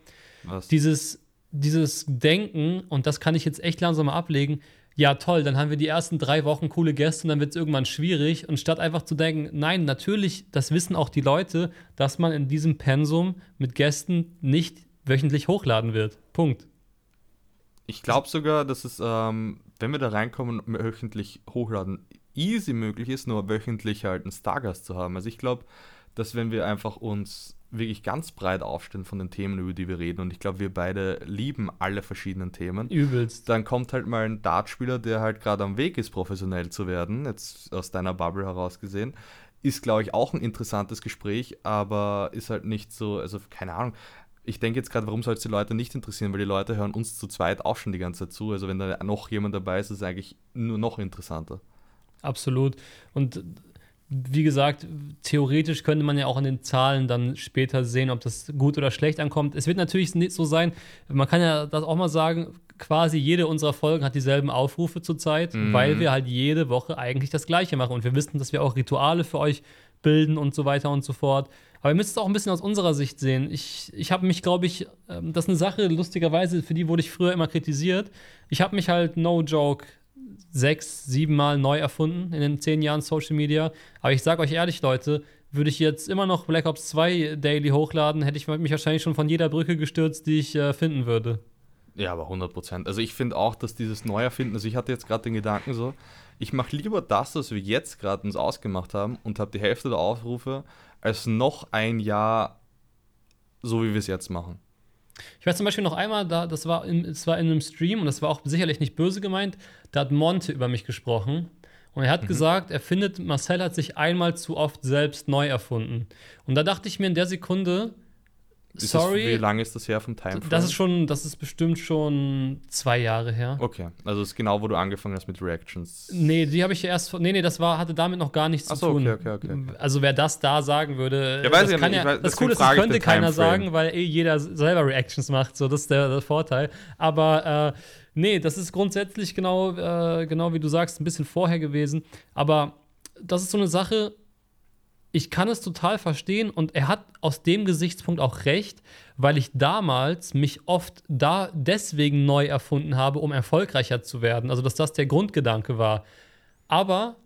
Was? Dieses, dieses Denken, und das kann ich jetzt echt langsam mal ablegen, ja toll, dann haben wir die ersten drei Wochen coole Gäste und dann wird es irgendwann schwierig. Und statt einfach zu denken, nein, natürlich, das wissen auch die Leute, dass man in diesem Pensum mit Gästen nicht wöchentlich hochladen wird. Punkt. Ich glaube sogar, dass es, ähm, wenn wir da reinkommen, wöchentlich hochladen easy möglich ist, nur wöchentlich halt einen Stargast zu haben. Also ich glaube, dass wenn wir einfach uns wirklich ganz breit aufstellen von den Themen, über die wir reden, und ich glaube, wir beide lieben alle verschiedenen Themen. Übelst. Dann kommt halt mal ein Dartspieler, der halt gerade am Weg ist, professionell zu werden, jetzt aus deiner Bubble heraus gesehen. Ist, glaube ich, auch ein interessantes Gespräch, aber ist halt nicht so, also keine Ahnung, ich denke jetzt gerade, warum soll es die Leute nicht interessieren? Weil die Leute hören uns zu zweit auch schon die ganze Zeit zu. Also wenn da noch jemand dabei ist, ist es eigentlich nur noch interessanter. Absolut. Und wie gesagt, theoretisch könnte man ja auch an den Zahlen dann später sehen, ob das gut oder schlecht ankommt. Es wird natürlich nicht so sein, man kann ja das auch mal sagen, quasi jede unserer Folgen hat dieselben Aufrufe zurzeit, mhm. weil wir halt jede Woche eigentlich das Gleiche machen. Und wir wissen, dass wir auch Rituale für euch bilden und so weiter und so fort. Aber ihr müsst es auch ein bisschen aus unserer Sicht sehen. Ich, ich habe mich, glaube ich, ähm, das ist eine Sache, lustigerweise, für die wurde ich früher immer kritisiert. Ich habe mich halt, no joke, sechs, sieben Mal neu erfunden in den zehn Jahren Social Media. Aber ich sage euch ehrlich, Leute, würde ich jetzt immer noch Black Ops 2 Daily hochladen, hätte ich mich wahrscheinlich schon von jeder Brücke gestürzt, die ich äh, finden würde. Ja, aber 100 Prozent. Also ich finde auch, dass dieses Neuerfinden, also ich hatte jetzt gerade den Gedanken so, ich mache lieber das, was wir jetzt gerade uns ausgemacht haben und habe die Hälfte der Aufrufe, als noch ein Jahr so, wie wir es jetzt machen. Ich weiß zum Beispiel noch einmal, da, das, war in, das war in einem Stream und das war auch sicherlich nicht böse gemeint, da hat Monte über mich gesprochen. Und er hat mhm. gesagt, er findet, Marcel hat sich einmal zu oft selbst neu erfunden. Und da dachte ich mir in der Sekunde, ist Sorry. Das, wie lange ist das her vom Timeframe? Das ist schon, das ist bestimmt schon zwei Jahre her. Okay, also das ist genau, wo du angefangen hast mit Reactions. Nee, die habe ich erst, nee, nee, das war, hatte damit noch gar nichts Ach so, zu tun. Okay, okay, okay. Also wer das da sagen würde, ja, das, kann ja, weiß, das Coole ist, das könnte keiner sagen, weil eh jeder selber Reactions macht, so das ist der, der Vorteil. Aber äh, nee, das ist grundsätzlich genau, äh, genau wie du sagst, ein bisschen vorher gewesen. Aber das ist so eine Sache, ich kann es total verstehen und er hat aus dem Gesichtspunkt auch recht, weil ich damals mich oft da deswegen neu erfunden habe, um erfolgreicher zu werden. Also, dass das der Grundgedanke war. Aber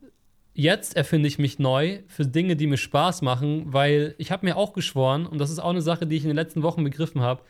jetzt erfinde ich mich neu für Dinge, die mir Spaß machen, weil ich habe mir auch geschworen, und das ist auch eine Sache, die ich in den letzten Wochen begriffen habe,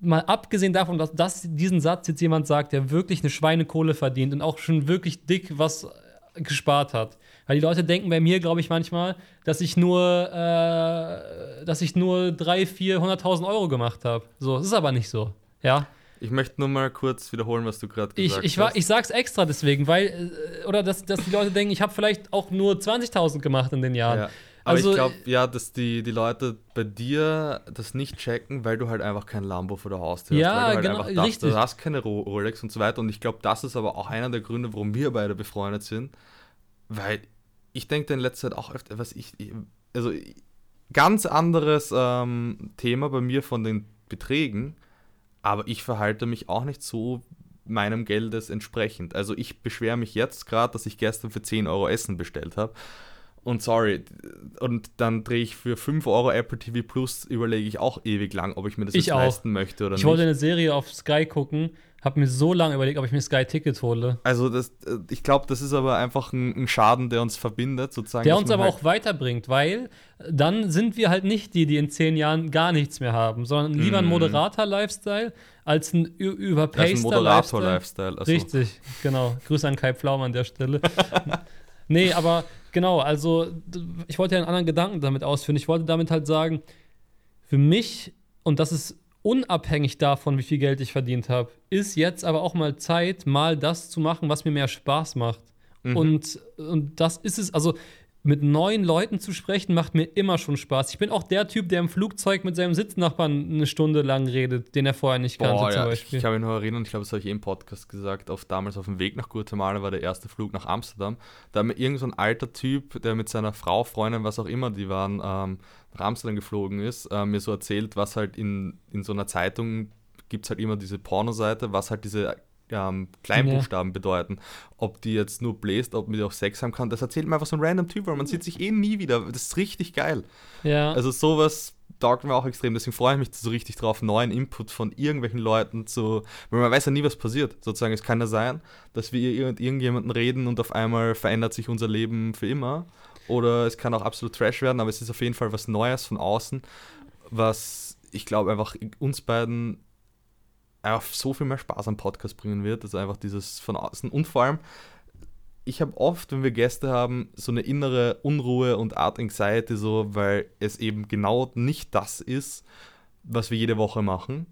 mal abgesehen davon, dass das, diesen Satz jetzt jemand sagt, der wirklich eine Schweinekohle verdient und auch schon wirklich dick was gespart hat. Weil die Leute denken bei mir, glaube ich, manchmal, dass ich nur, äh, dass ich nur 300.000, 400.000 Euro gemacht habe. So, das ist aber nicht so. Ja. Ich möchte nur mal kurz wiederholen, was du gerade gesagt ich, ich hast. Ich sag's extra deswegen, weil, äh, oder dass, dass die Leute denken, ich habe vielleicht auch nur 20.000 gemacht in den Jahren. Ja. Aber also, ich glaube, ja, dass die, die Leute bei dir das nicht checken, weil du halt einfach kein Lambo vor der Haustür ja, hast. Weil du halt genau, einfach richtig. du hast keine Rolex und so weiter. Und ich glaube, das ist aber auch einer der Gründe, warum wir beide befreundet sind. Weil ich denke in letzter Zeit auch öfter, was ich, also ganz anderes ähm, Thema bei mir von den Beträgen, aber ich verhalte mich auch nicht so meinem Geldes entsprechend. Also ich beschwere mich jetzt gerade, dass ich gestern für 10 Euro Essen bestellt habe. Und sorry, und dann drehe ich für 5 Euro Apple TV Plus, überlege ich auch ewig lang, ob ich mir das ich leisten möchte oder ich nicht. Ich wollte eine Serie auf Sky gucken habe mir so lange überlegt, ob ich mir Sky Ticket hole. Also das, äh, ich glaube, das ist aber einfach ein, ein, Schaden, der uns verbindet, sozusagen. Der uns aber halt auch weiterbringt, weil dann sind wir halt nicht die, die in zehn Jahren gar nichts mehr haben, sondern lieber ein mhm. Moderator-Lifestyle als ein überpaster ein Moderator-Lifestyle. Richtig, genau. Grüße an Kai Pflaum an der Stelle. nee, aber genau, also ich wollte ja einen anderen Gedanken damit ausführen. Ich wollte damit halt sagen, für mich, und das ist unabhängig davon, wie viel Geld ich verdient habe, ist jetzt aber auch mal Zeit, mal das zu machen, was mir mehr Spaß macht. Mhm. Und, und das ist es, also mit neuen Leuten zu sprechen, macht mir immer schon Spaß. Ich bin auch der Typ, der im Flugzeug mit seinem Sitznachbarn eine Stunde lang redet, den er vorher nicht kannte, Boah, zum Beispiel. Ich, ich habe mich nur erinnert, ich glaube, das habe ich eh im Podcast gesagt, auf, damals auf dem Weg nach Guatemala war der erste Flug nach Amsterdam. Da hat mir irgend so ein alter Typ, der mit seiner Frau, Freundin, was auch immer, die waren, ähm, nach Amsterdam geflogen ist, äh, mir so erzählt, was halt in, in so einer Zeitung gibt es halt immer diese Pornoseite, was halt diese ähm, Kleinbuchstaben ja. bedeuten. Ob die jetzt nur bläst, ob man die auch Sex haben kann, das erzählt mir einfach so ein random Typ, weil man sieht sich eh nie wieder. Das ist richtig geil. Ja. Also sowas taugt mir auch extrem. Deswegen freue ich mich so richtig drauf, neuen Input von irgendwelchen Leuten zu, weil man weiß ja nie, was passiert. Sozusagen, es kann ja sein, dass wir mit irgendjemanden reden und auf einmal verändert sich unser Leben für immer oder es kann auch absolut Trash werden, aber es ist auf jeden Fall was Neues von außen, was ich glaube einfach uns beiden einfach so viel mehr Spaß am Podcast bringen wird, also einfach dieses von außen und vor allem ich habe oft, wenn wir Gäste haben, so eine innere Unruhe und Art Anxiety, so, weil es eben genau nicht das ist, was wir jede Woche machen.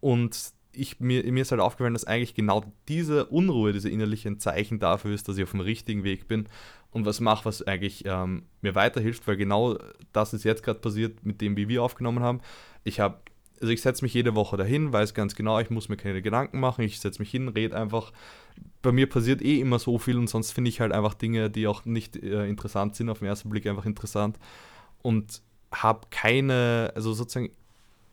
Und ich, mir, mir ist halt aufgefallen, dass eigentlich genau diese Unruhe, diese innerliche Zeichen dafür ist, dass ich auf dem richtigen Weg bin und was mache, was eigentlich ähm, mir weiterhilft, weil genau das ist jetzt gerade passiert mit dem, wie wir aufgenommen haben. Ich habe also ich setze mich jede Woche dahin, weiß ganz genau, ich muss mir keine Gedanken machen, ich setze mich hin, rede einfach. Bei mir passiert eh immer so viel und sonst finde ich halt einfach Dinge, die auch nicht äh, interessant sind, auf den ersten Blick einfach interessant und habe keine, also sozusagen,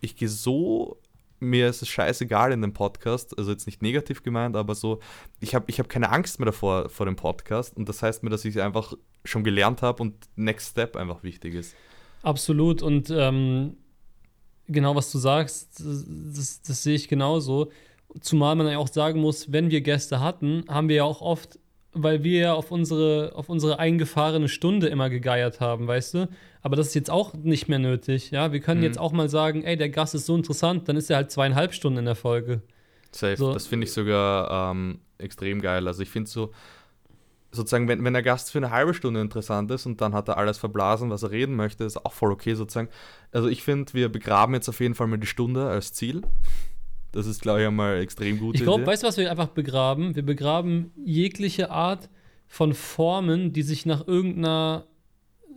ich gehe so mir ist es scheißegal in dem Podcast, also jetzt nicht negativ gemeint, aber so, ich habe ich hab keine Angst mehr davor vor dem Podcast und das heißt mir, dass ich einfach schon gelernt habe und Next Step einfach wichtig ist. Absolut und ähm, genau was du sagst, das, das, sehe ich genauso. Zumal man ja auch sagen muss, wenn wir Gäste hatten, haben wir ja auch oft weil wir ja auf unsere, auf unsere eingefahrene Stunde immer gegeiert haben, weißt du? Aber das ist jetzt auch nicht mehr nötig, ja? Wir können mhm. jetzt auch mal sagen, ey, der Gast ist so interessant, dann ist er halt zweieinhalb Stunden in der Folge. Safe, so. das finde ich sogar ähm, extrem geil. Also ich finde so, sozusagen, wenn, wenn der Gast für eine halbe Stunde interessant ist und dann hat er alles verblasen, was er reden möchte, ist auch voll okay sozusagen. Also ich finde, wir begraben jetzt auf jeden Fall mal die Stunde als Ziel. Das ist, glaube ich, einmal extrem gut. Ich glaube, weißt du, was wir einfach begraben? Wir begraben jegliche Art von Formen, die sich nach irgendeiner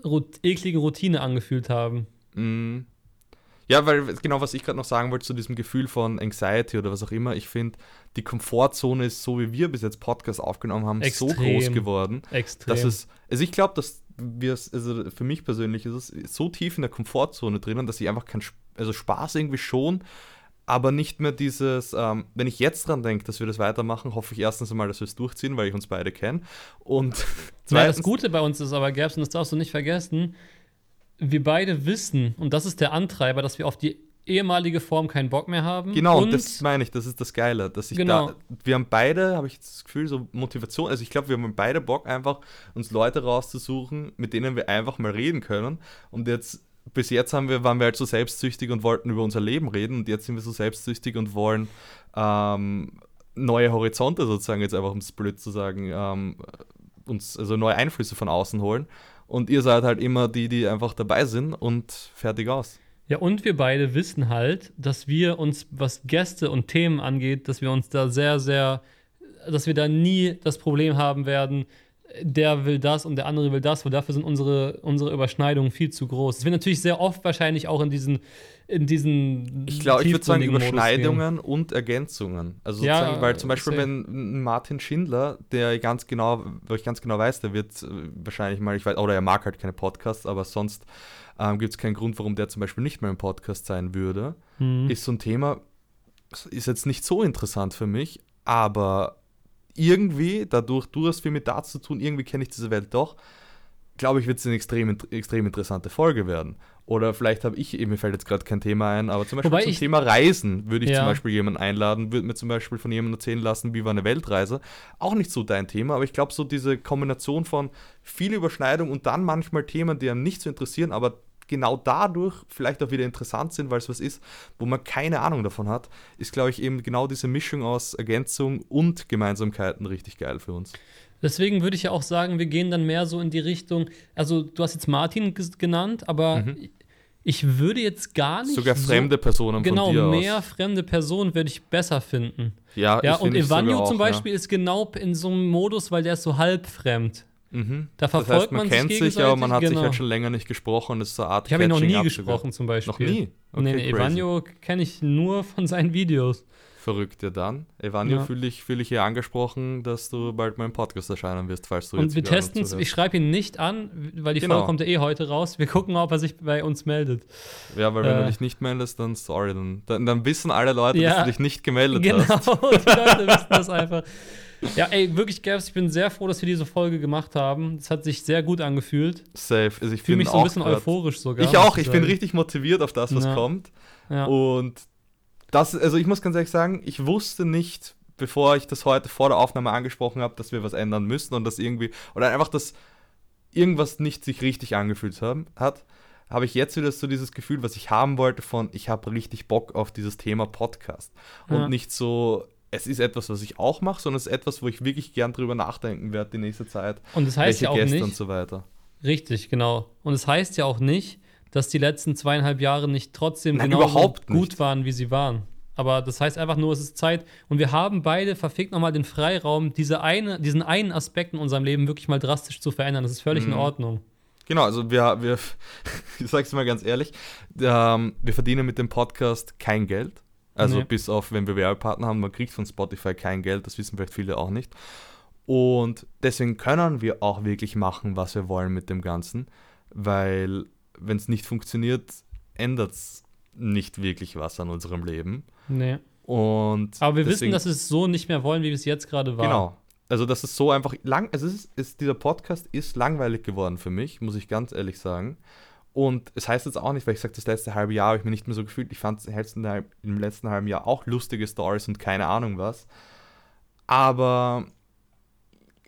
rot ekligen Routine angefühlt haben. Mm. Ja, weil genau, was ich gerade noch sagen wollte zu diesem Gefühl von Anxiety oder was auch immer, ich finde, die Komfortzone ist so, wie wir bis jetzt Podcast aufgenommen haben, Extrem. so groß geworden. Extrem. Dass es, also ich glaube, dass wir es, also für mich persönlich ist es so tief in der Komfortzone drinnen, dass ich einfach keinen, also Spaß irgendwie schon, aber nicht mehr dieses, ähm, wenn ich jetzt dran denke, dass wir das weitermachen, hoffe ich erstens einmal, dass wir es durchziehen, weil ich uns beide kenne. Und zweitens, ja, das Gute bei uns ist aber, Gerbs, und das darfst du nicht vergessen, wir beide wissen, und das ist der Antreiber, dass wir auf die ehemalige Form keinen Bock mehr haben. Genau, und das meine ich, das ist das Geile. Dass ich genau. da, wir haben beide, habe ich das Gefühl, so Motivation, also ich glaube, wir haben beide Bock, einfach uns Leute rauszusuchen, mit denen wir einfach mal reden können. Und jetzt bis jetzt haben wir, waren wir halt so selbstsüchtig und wollten über unser Leben reden und jetzt sind wir so selbstsüchtig und wollen ähm, neue Horizonte sozusagen, jetzt einfach um es blöd zu sagen, ähm, uns also neue Einflüsse von außen holen. Und ihr seid halt immer die, die einfach dabei sind und fertig aus. Ja, und wir beide wissen halt, dass wir uns, was Gäste und Themen angeht, dass wir uns da sehr, sehr, dass wir da nie das Problem haben werden, der will das und der andere will das, weil dafür sind unsere, unsere Überschneidungen viel zu groß. Es wird natürlich sehr oft wahrscheinlich auch in diesen in diesen Ich glaube, ich würde sagen Überschneidungen und Ergänzungen. Also ja, weil zum Beispiel, wenn Martin Schindler, der ganz genau, wo ich ganz genau weiß, der wird äh, wahrscheinlich mal, ich weiß, oder er mag halt keine Podcasts, aber sonst ähm, gibt es keinen Grund, warum der zum Beispiel nicht mehr im Podcast sein würde. Mhm. Ist so ein Thema, ist jetzt nicht so interessant für mich, aber irgendwie, dadurch, du hast viel mit Darts zu tun, irgendwie kenne ich diese Welt doch, glaube ich, wird es eine extrem, extrem interessante Folge werden. Oder vielleicht habe ich, mir fällt jetzt gerade kein Thema ein, aber zum Beispiel Wobei zum Thema Reisen würde ich ja. zum Beispiel jemanden einladen, würde mir zum Beispiel von jemandem erzählen lassen, wie war eine Weltreise. Auch nicht so dein Thema, aber ich glaube, so diese Kombination von viel Überschneidung und dann manchmal Themen, die einem nicht so interessieren, aber genau dadurch vielleicht auch wieder interessant sind, weil es was ist, wo man keine Ahnung davon hat, ist, glaube ich, eben genau diese Mischung aus Ergänzung und Gemeinsamkeiten richtig geil für uns. Deswegen würde ich ja auch sagen, wir gehen dann mehr so in die Richtung, also du hast jetzt Martin genannt, aber mhm. ich würde jetzt gar nicht. Sogar fremde so, Personen genau, von dir mehr aus. fremde Personen würde ich besser finden. Ja, ja und Evanio zum Beispiel ja. ist genau in so einem Modus, weil der ist so halb fremd. Mhm. Da verfolgt das heißt, man, man kennt sich, aber man hat genau. sich halt schon länger nicht gesprochen. Das ist so eine Art Ich habe ihn noch nie gesprochen, zum Beispiel. Noch nie? Okay, nee, nee Evanio kenne ich nur von seinen Videos. Verrückt, ja dann. Evanio, ja. fühle ich, fühl ich hier angesprochen, dass du bald mal im Podcast erscheinen wirst, falls du Und wir testen es, ich schreibe ihn nicht an, weil die genau. Folge kommt ja eh heute raus. Wir gucken, ob er sich bei uns meldet. Ja, weil wenn du äh. dich nicht meldest, dann sorry, dann, dann, dann wissen alle Leute, ja, dass du dich nicht gemeldet genau, hast. Genau, die Leute wissen das einfach. Ja, ey, wirklich, Gavs, ich bin sehr froh, dass wir diese Folge gemacht haben. Es hat sich sehr gut angefühlt. Safe. Also ich fühle mich so ein bisschen euphorisch sogar. Ich auch, ich bin richtig motiviert auf das, was ja. kommt. Ja. Und das, also ich muss ganz ehrlich sagen, ich wusste nicht, bevor ich das heute vor der Aufnahme angesprochen habe, dass wir was ändern müssen und dass irgendwie, oder einfach, dass irgendwas nicht sich richtig angefühlt haben, hat, habe ich jetzt wieder so dieses Gefühl, was ich haben wollte von, ich habe richtig Bock auf dieses Thema Podcast. Und nicht so, es ist etwas, was ich auch mache, sondern es ist etwas, wo ich wirklich gern drüber nachdenken werde die nächste Zeit. Und das heißt ja auch Gäste nicht, und so weiter. Richtig, genau. Und es das heißt ja auch nicht, dass die letzten zweieinhalb Jahre nicht trotzdem Nein, genauso gut waren, wie sie waren. Aber das heißt einfach nur, es ist Zeit. Und wir haben beide verfickt nochmal den Freiraum, diese eine, diesen einen Aspekt in unserem Leben wirklich mal drastisch zu verändern. Das ist völlig mhm. in Ordnung. Genau, also wir, wir ich sag's mal ganz ehrlich, ähm, wir verdienen mit dem Podcast kein Geld. Also nee. bis auf, wenn wir Werbepartner haben, man kriegt von Spotify kein Geld, das wissen vielleicht viele auch nicht. Und deswegen können wir auch wirklich machen, was wir wollen mit dem Ganzen, weil wenn es nicht funktioniert, ändert es nicht wirklich was an unserem Leben. Nee. Und Aber wir deswegen, wissen, dass wir es so nicht mehr wollen, wie es jetzt gerade war. Genau. Also das ist so einfach lang, also es ist, ist, dieser Podcast ist langweilig geworden für mich, muss ich ganz ehrlich sagen. Und es heißt jetzt auch nicht, weil ich sage, das letzte halbe Jahr habe ich mir nicht mehr so gefühlt. Ich fand im letzten halben Jahr auch lustige Stories und keine Ahnung was. Aber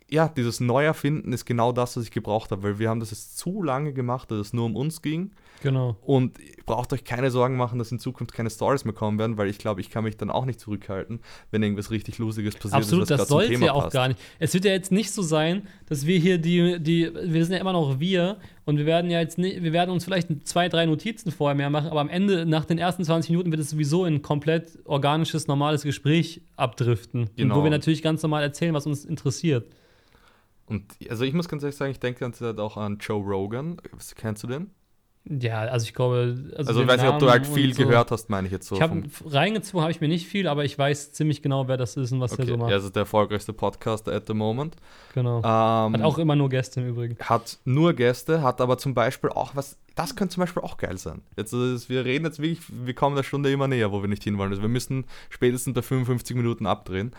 ja, dieses Neuerfinden ist genau das, was ich gebraucht habe, weil wir haben das jetzt zu lange gemacht, dass es nur um uns ging. Genau. Und braucht euch keine Sorgen machen, dass in Zukunft keine Stories mehr kommen werden, weil ich glaube, ich kann mich dann auch nicht zurückhalten, wenn irgendwas richtig Lustiges passiert Absolut, ist. Absolut, das sollte ja auch passt. gar nicht. Es wird ja jetzt nicht so sein, dass wir hier die, die, wir sind ja immer noch wir und wir werden ja jetzt nicht, wir werden uns vielleicht zwei, drei Notizen vorher mehr machen, aber am Ende, nach den ersten 20 Minuten, wird es sowieso in ein komplett organisches, normales Gespräch abdriften. Genau. wo wir natürlich ganz normal erzählen, was uns interessiert. Und also ich muss ganz ehrlich sagen, ich denke ganz auch an Joe Rogan. Kennst du den? Ja, also ich glaube. Also, also ich weiß nicht, ob du halt viel so. gehört hast, meine ich jetzt so. Ich habe reingezogen, habe ich mir nicht viel, aber ich weiß ziemlich genau, wer das ist und was okay. der so macht. Ja, also der erfolgreichste Podcaster at the moment. Genau. Ähm, hat auch immer nur Gäste im Übrigen. Hat nur Gäste, hat aber zum Beispiel auch was. Das könnte zum Beispiel auch geil sein. Jetzt, also wir reden jetzt wirklich, wir kommen der Stunde immer näher, wo wir nicht hinwollen. Also wir müssen spätestens bei 55 Minuten abdrehen,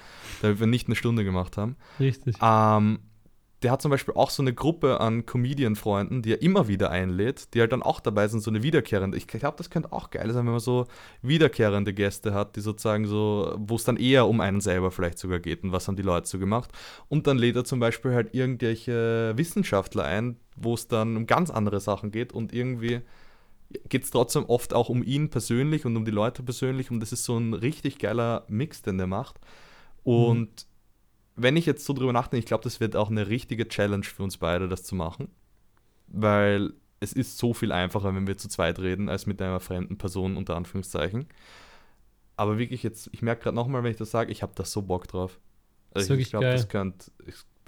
damit wir nicht eine Stunde gemacht haben. Richtig. Ähm, der hat zum Beispiel auch so eine Gruppe an Comedian-Freunden, die er immer wieder einlädt, die halt dann auch dabei sind, so eine wiederkehrende. Ich glaube, das könnte auch geil sein, wenn man so wiederkehrende Gäste hat, die sozusagen so, wo es dann eher um einen selber vielleicht sogar geht und was haben die Leute so gemacht. Und dann lädt er zum Beispiel halt irgendwelche Wissenschaftler ein, wo es dann um ganz andere Sachen geht und irgendwie geht es trotzdem oft auch um ihn persönlich und um die Leute persönlich und das ist so ein richtig geiler Mix, den der macht. Und mhm wenn ich jetzt so drüber nachdenke, ich glaube, das wird auch eine richtige Challenge für uns beide, das zu machen. Weil es ist so viel einfacher, wenn wir zu zweit reden, als mit einer fremden Person, unter Anführungszeichen. Aber wirklich jetzt, ich merke gerade nochmal, wenn ich das sage, ich habe da so Bock drauf. Also ich glaube, das könnte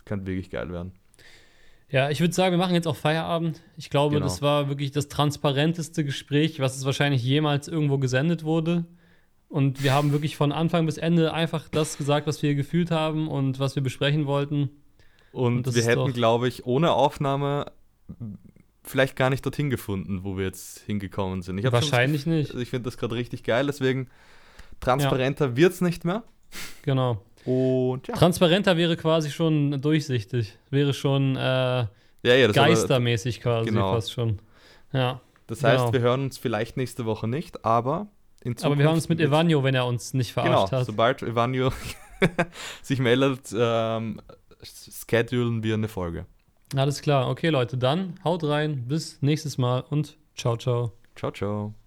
könnt wirklich geil werden. Ja, ich würde sagen, wir machen jetzt auch Feierabend. Ich glaube, genau. das war wirklich das transparenteste Gespräch, was es wahrscheinlich jemals irgendwo gesendet wurde. Und wir haben wirklich von Anfang bis Ende einfach das gesagt, was wir gefühlt haben und was wir besprechen wollten. Und, und wir hätten, glaube ich, ohne Aufnahme vielleicht gar nicht dorthin gefunden, wo wir jetzt hingekommen sind. Wahrscheinlich schon, nicht. Also ich finde das gerade richtig geil, deswegen transparenter ja. wird es nicht mehr. Genau. Und ja. Transparenter wäre quasi schon durchsichtig. Wäre schon äh, ja, ja, geistermäßig quasi genau. fast schon. Ja. Das heißt, genau. wir hören uns vielleicht nächste Woche nicht, aber aber wir hören uns mit Evanio, wenn er uns nicht verarscht genau, hat. Sobald Evanio sich meldet, ähm, schedulen wir eine Folge. Alles klar. Okay, Leute, dann haut rein. Bis nächstes Mal und ciao, ciao. Ciao, ciao.